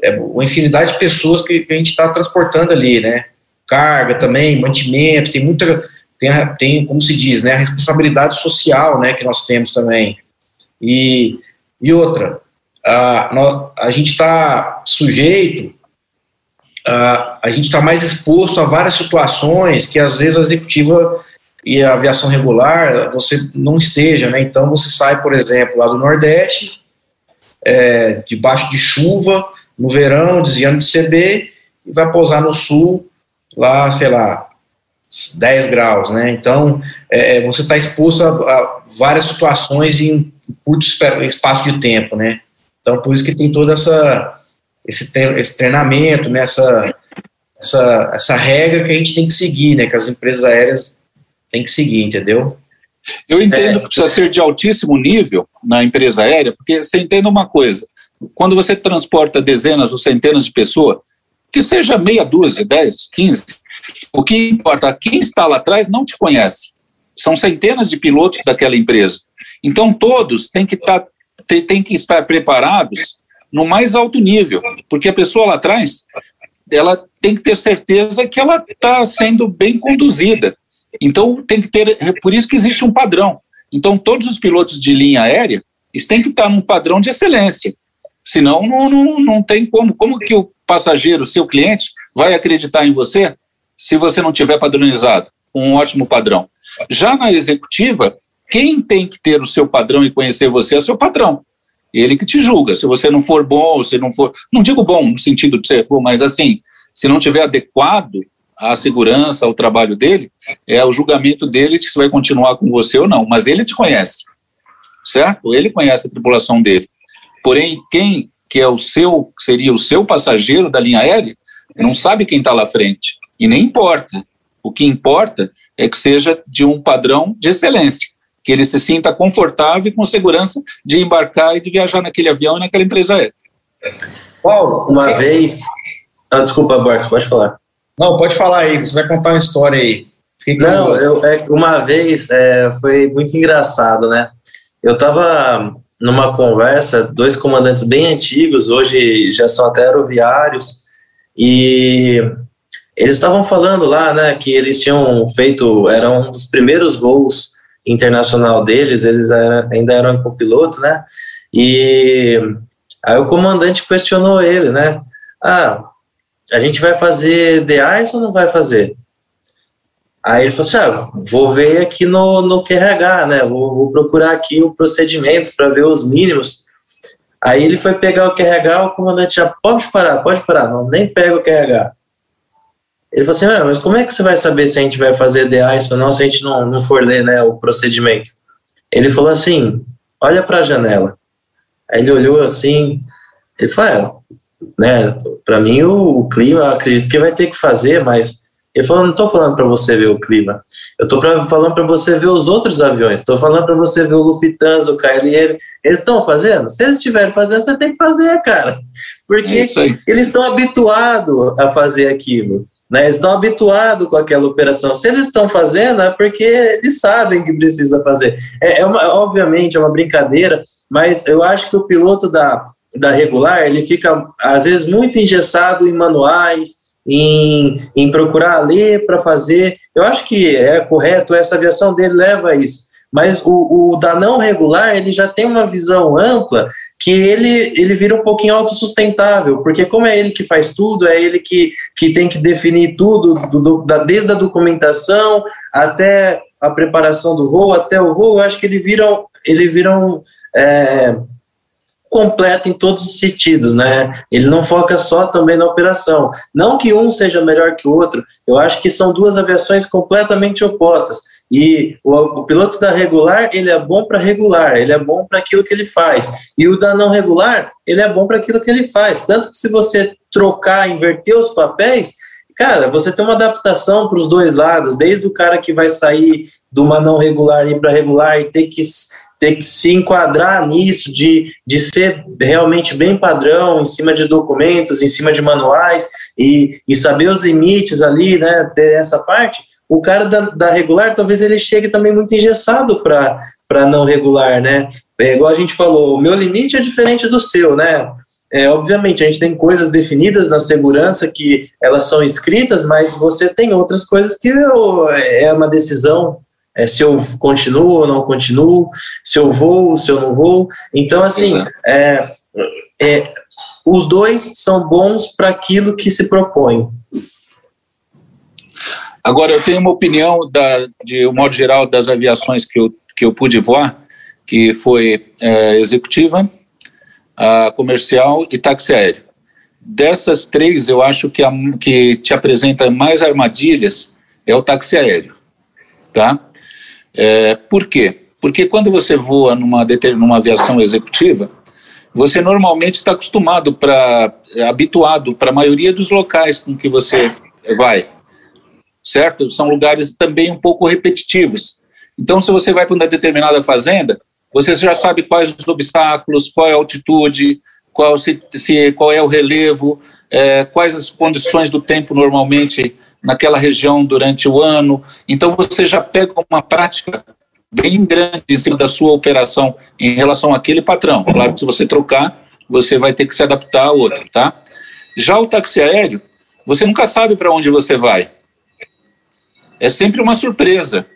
é, uma infinidade de pessoas que, que a gente está transportando ali, né? Carga também, mantimento, tem muita, tem, tem, como se diz, né? A responsabilidade social, né? Que nós temos também. E, e outra, a, a gente está sujeito, a, a gente está mais exposto a várias situações que às vezes a executiva e a aviação regular você não esteja, né? Então você sai, por exemplo, lá do Nordeste, é, debaixo de chuva, no verão, desviando de CB, e vai pousar no Sul, lá, sei lá, 10 graus, né? Então é, é você está exposto a, a várias situações em curto espaço de tempo, né? Então, por isso que tem todo essa, esse, esse treinamento, né, essa, essa, essa regra que a gente tem que seguir, né, que as empresas aéreas têm que seguir, entendeu? Eu entendo é, que precisa ser de altíssimo nível na empresa aérea, porque você entende uma coisa, quando você transporta dezenas ou centenas de pessoas, que seja meia dúzia, dez, quinze, o que importa, quem está lá atrás não te conhece. São centenas de pilotos daquela empresa. Então, todos têm que tem, tem que estar preparados no mais alto nível, porque a pessoa lá atrás, ela tem que ter certeza que ela está sendo bem conduzida. Então, tem que ter, é por isso que existe um padrão. Então, todos os pilotos de linha aérea, têm que estar num padrão de excelência. Senão, não, não, não tem como. Como que o passageiro, seu cliente, vai acreditar em você se você não tiver padronizado um ótimo padrão? Já na executiva, quem tem que ter o seu padrão e conhecer você é o seu patrão. Ele que te julga. Se você não for bom, se não for. Não digo bom no sentido de ser bom, mas assim, se não tiver adequado à segurança, ao trabalho dele, é o julgamento dele se vai continuar com você ou não. Mas ele te conhece, certo? Ele conhece a tripulação dele. Porém, quem que é o seu, seria o seu passageiro da linha aérea, não sabe quem está lá frente. E nem importa. O que importa é que seja de um padrão de excelência que ele se sinta confortável e com segurança de embarcar e de viajar naquele avião e naquela empresa aérea. Paulo, uma vez. Ah, desculpa, Bart, pode falar. Não, pode falar aí, você vai contar uma história aí. Não, eu, é, uma vez é, foi muito engraçado, né? Eu estava numa conversa, dois comandantes bem antigos, hoje já são até aeroviários, e eles estavam falando lá, né, que eles tinham feito, era um dos primeiros voos internacional deles, eles era, ainda eram copiloto, né? E aí o comandante questionou ele, né? Ah, a gente vai fazer DAIS ou não vai fazer? Aí ele falou assim: ah, vou ver aqui no, no QRH, né? Vou, vou procurar aqui o procedimento para ver os mínimos. Aí ele foi pegar o QRH, o comandante já pode parar, pode parar, não, nem pega o QRH. Ele falou assim, ah, mas como é que você vai saber se a gente vai fazer DAIS ou não, se a gente não, não for ler né, o procedimento? Ele falou assim, olha para a janela. Aí ele olhou assim, ele falou, é, né, para mim o, o, clima, acredito que vai ter que fazer, mas ele falou, não estou falando para você ver o clima, eu estou falando para você ver os outros aviões, estou falando para você ver o Lufthansa, o KLM, eles estão fazendo? Se eles estiverem fazendo, você tem que fazer, cara, porque é eles estão habituados a fazer aquilo. né? Eles estão habituados com aquela operação. Se eles estão fazendo, é porque eles sabem que precisa fazer. É, é uma, obviamente, é uma brincadeira, mas eu acho que o piloto da, da regular, ele fica, às vezes, muito engessado em manuais, em, em procurar ler para fazer. Eu acho que é correto, essa aviação dele leva a isso. Mas o, o da não regular, ele já tem uma visão ampla que ele, ele vira um pouquinho autossustentável, porque como é ele que faz tudo, é ele que, que tem que definir tudo, do, do, da, desde a documentação até a preparação do voo, até o voo, eu acho que ele vira, ele vira um, é, completo em todos os sentidos, né? Ele não foca só também na operação. Não que um seja melhor que o outro, eu acho que são duas aviações completamente opostas. E o, o piloto da regular, ele é bom para regular, ele é bom para aquilo que ele faz. E o da não regular, ele é bom para aquilo que ele faz. Tanto que se você trocar, inverter os papéis, cara, você tem uma adaptação para os dois lados, desde o cara que vai sair de uma não regular e para regular e ter que ter que se enquadrar nisso, de, de ser realmente bem padrão, em cima de documentos, em cima de manuais, e, e saber os limites ali, né, ter essa parte, o cara da, da regular, talvez ele chegue também muito engessado para não regular, né, é igual a gente falou, o meu limite é diferente do seu, né, é, obviamente, a gente tem coisas definidas na segurança que elas são escritas, mas você tem outras coisas que é uma decisão é, se eu continuo ou não continuo, se eu vou, se eu não vou. Então, assim, é, é, os dois são bons para aquilo que se propõe. Agora, eu tenho uma opinião, da, de um modo geral, das aviações que eu, que eu pude voar, que foi é, executiva, a comercial e táxi aéreo. Dessas três, eu acho que a que te apresenta mais armadilhas é o táxi aéreo, tá? É, por quê? Porque quando você voa numa, numa aviação executiva, você normalmente está acostumado para é, habituado para a maioria dos locais com que você vai, certo? São lugares também um pouco repetitivos. Então, se você vai para uma determinada fazenda, você já sabe quais os obstáculos, qual é a altitude, qual, se, se qual é o relevo, é, quais as condições do tempo normalmente naquela região durante o ano. Então você já pega uma prática bem grande em cima da sua operação em relação àquele patrão. Claro que se você trocar, você vai ter que se adaptar a outro, tá? Já o táxi aéreo, você nunca sabe para onde você vai. É sempre uma surpresa.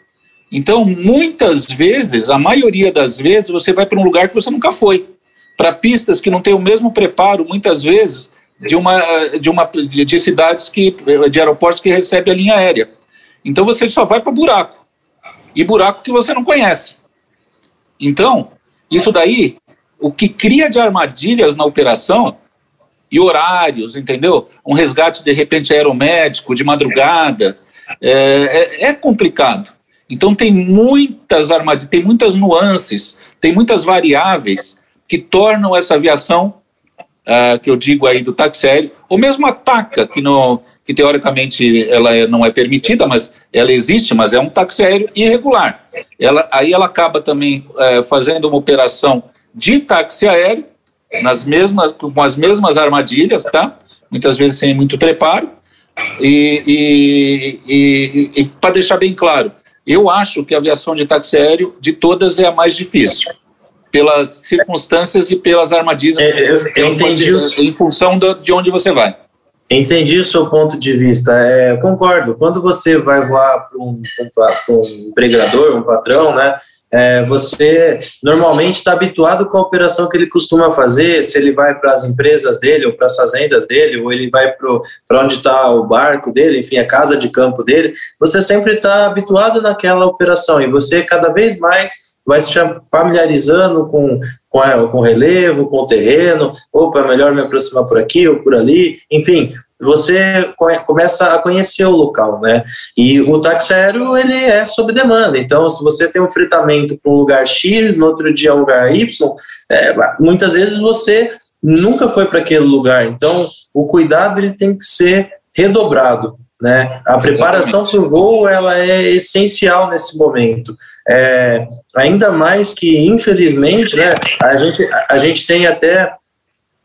Então, muitas vezes, a maioria das vezes, você vai para um lugar que você nunca foi. Para pistas que não têm o mesmo preparo, muitas vezes, de uma de uma de cidades que de aeroportos que recebe a linha aérea. Então você só vai para buraco. E buraco que você não conhece. Então, isso daí o que cria de armadilhas na operação e horários, entendeu? Um resgate de repente aeromédico de madrugada é, é, é complicado. Então tem muitas armadilhas, tem muitas nuances, tem muitas variáveis que tornam essa aviação uh, que eu digo aí do táxi aéreo, ou mesmo a TACA, que, no, que teoricamente ela é, não é permitida, mas ela existe, mas é um táxi aéreo irregular. Ela, aí ela acaba também uh, fazendo uma operação de táxi aéreo, nas mesmas, com as mesmas armadilhas, tá? Muitas vezes sem muito preparo. E, e, e, e para deixar bem claro, eu acho que a aviação de táxi aéreo de todas é a mais difícil pelas circunstâncias e pelas armadilhas é, eu, eu entendi pode, em função do, de onde você vai. Entendi o seu ponto de vista. É, concordo. Quando você vai voar para um, um, empregador, um patrão, né? É, você normalmente está habituado com a operação que ele costuma fazer, se ele vai para as empresas dele, ou para as fazendas dele, ou ele vai para onde está o barco dele, enfim, a casa de campo dele, você sempre está habituado naquela operação e você cada vez mais vai se familiarizando com, com, a, com o relevo, com o terreno, opa, é melhor me aproximar por aqui ou por ali, enfim, você começa a conhecer o local, né? E o táxi aéreo, ele é sob demanda, então se você tem um fretamento para um lugar X, no outro dia um lugar Y, é, muitas vezes você nunca foi para aquele lugar, então o cuidado ele tem que ser redobrado, né? A preparação para o voo ela é essencial nesse momento. É, ainda mais que, infelizmente, né, a, gente, a gente tem até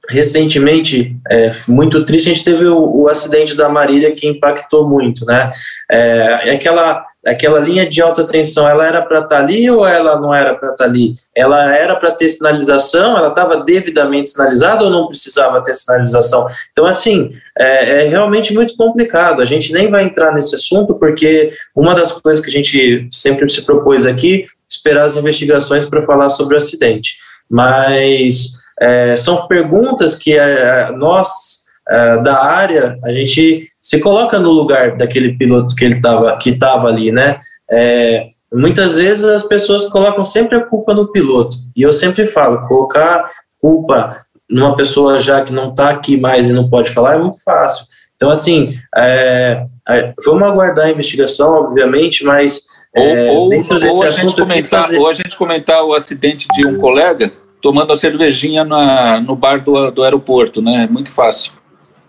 recentemente, é, muito triste, a gente teve o, o, acidente da Marília que impactou muito, né? É, é aquela, aquela linha de alta tensão, ela era para estar tá ali ou ela não era para estar tá ali? Ela era para ter sinalização, ela estava devidamente sinalizada ou não precisava ter sinalização? Então, assim, é, é, realmente muito complicado. A gente nem vai entrar nesse assunto, porque uma das coisas que a gente sempre se propôs aqui, esperar as investigações para falar sobre o acidente. Mas é, são perguntas que é, nós é, da área a gente se coloca no lugar daquele piloto que ele estava que estava ali, né? É, muitas vezes as pessoas colocam sempre a culpa no piloto e eu sempre falo colocar culpa numa pessoa já que não está aqui mais e não pode falar é muito fácil. Então assim, é, é, vamos aguardar a investigação, obviamente, mas ou, ou, ou, a gente comentar, ou a gente comentar o acidente de um colega tomando a cervejinha na, no bar do, do aeroporto, né? É muito fácil.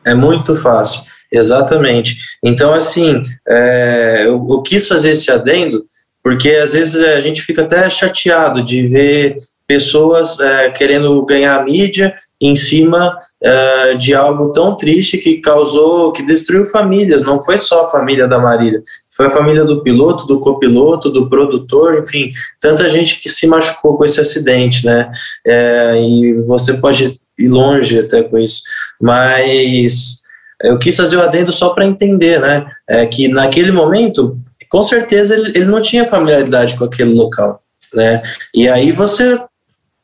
É muito fácil, exatamente. Então, assim, é, eu, eu, quis fazer esse adendo, porque às vezes a gente fica até chateado de ver pessoas é, querendo ganhar mídia em cima é, de algo tão triste que causou, que destruiu famílias, não foi só a família da Marília, foi a família do piloto, do copiloto, do produtor, enfim, tanta gente que se machucou com esse acidente, né? É, e você pode ir longe até com isso, mas eu quis fazer o adendo só para entender, né? É, que naquele momento, com certeza ele, ele não tinha familiaridade com aquele local, né? E aí você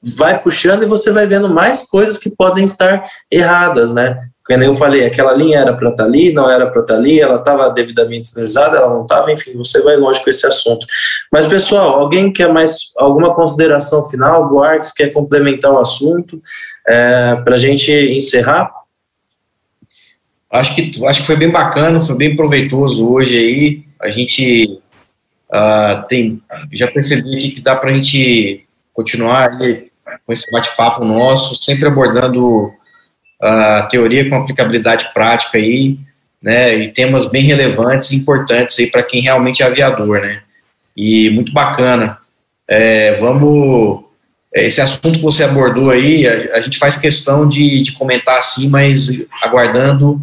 vai puxando e você vai vendo mais coisas que podem estar erradas, né? Como eu falei, aquela linha era para estar tá ali, não era para estar tá ali, ela estava devidamente sinalizada, ela não estava, enfim, você vai longe com esse assunto. Mas, pessoal, alguém quer mais alguma consideração final? Buarques quer complementar o assunto é, para a gente encerrar? Acho que, acho que foi bem bacana, foi bem proveitoso hoje aí. A gente uh, tem, já percebi aqui que dá para a gente continuar com esse bate-papo nosso, sempre abordando a teoria com aplicabilidade prática aí, né, e temas bem relevantes e importantes aí para quem realmente é aviador, né, e muito bacana. É, vamos, esse assunto que você abordou aí, a, a gente faz questão de, de comentar assim, mas aguardando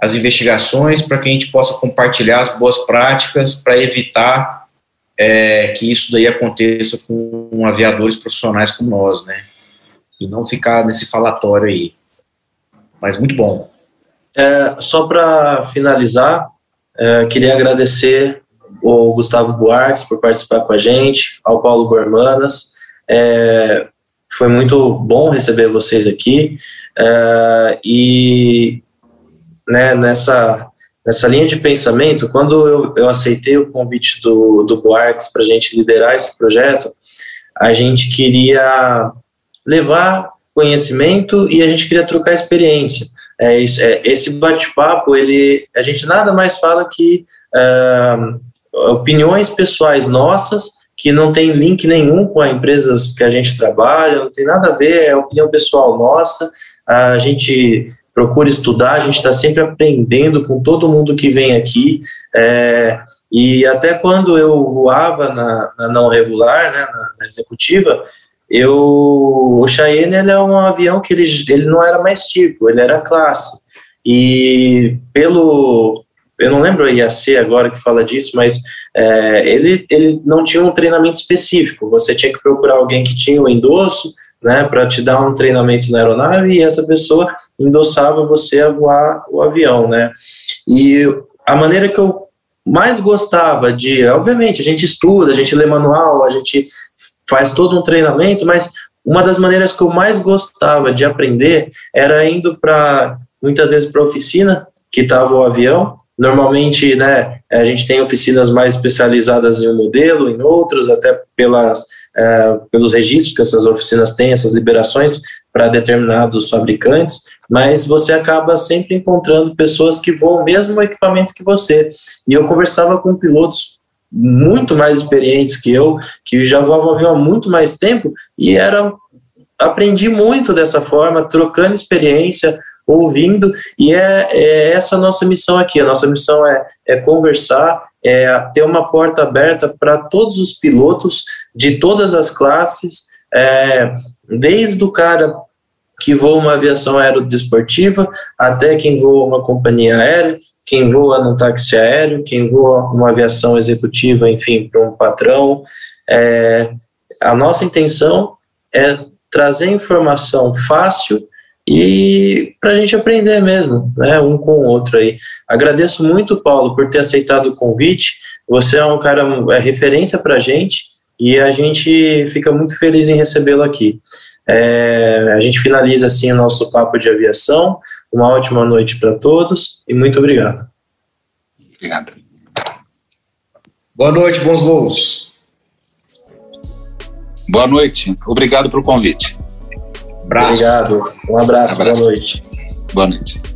as investigações para que a gente possa compartilhar as boas práticas para evitar é, que isso daí aconteça com aviadores profissionais como nós, né, e não ficar nesse falatório aí mas muito bom. É, só para finalizar, é, queria agradecer o Gustavo Buarques por participar com a gente, ao Paulo Gormanas. É, foi muito bom receber vocês aqui é, e né, nessa nessa linha de pensamento, quando eu, eu aceitei o convite do, do Buarques para a gente liderar esse projeto, a gente queria levar conhecimento e a gente queria trocar experiência. É, isso, é esse bate-papo, ele, a gente nada mais fala que uh, opiniões pessoais nossas que não tem link nenhum com as empresas que a gente trabalha, não tem nada a ver, é opinião pessoal nossa. A gente procura estudar, a gente está sempre aprendendo com todo mundo que vem aqui. É, e até quando eu voava na, na não regular, né, na, na executiva, eu, o Cheyenne ele é um avião que ele, ele não era mais tipo, ele era classe. E pelo, eu não lembro a IAC agora que fala disso, mas é, ele, ele não tinha um treinamento específico. Você tinha que procurar alguém que tinha o endosso, né, para te dar um treinamento na aeronave e essa pessoa endossava você a voar o avião, né. E a maneira que eu mais gostava de, obviamente, a gente estuda, a gente lê manual, a gente faz todo um treinamento, mas uma das maneiras que eu mais gostava de aprender era indo para, muitas vezes, para oficina que estava o avião. Normalmente, né, a gente tem oficinas mais especializadas em um modelo, em outros, até pelas, é, pelos registros que essas oficinas têm, essas liberações para determinados fabricantes, mas você acaba sempre encontrando pessoas que voam o mesmo equipamento que você. E eu conversava com pilotos muito mais experientes que eu, que já voavam há muito mais tempo, e era aprendi muito dessa forma, trocando experiência, ouvindo, e é, é essa a nossa missão aqui. A nossa missão é, é conversar, é ter uma porta aberta para todos os pilotos de todas as classes, é, desde o cara que voa uma aviação aerodesportiva, até quem voa uma companhia aérea, quem voa num táxi aéreo, quem voa uma aviação executiva, enfim, para um patrão. É, a nossa intenção é trazer informação fácil e para a gente aprender mesmo, né, um com o outro aí. Agradeço muito, Paulo, por ter aceitado o convite. Você é um cara, é referência para a gente e a gente fica muito feliz em recebê-lo aqui. É, a gente finaliza assim o nosso papo de aviação. Uma ótima noite para todos e muito obrigado. Obrigado. Boa noite, bons voos. Boa noite, obrigado pelo convite. Abraço. Obrigado, um abraço, abraço. boa noite. Boa noite.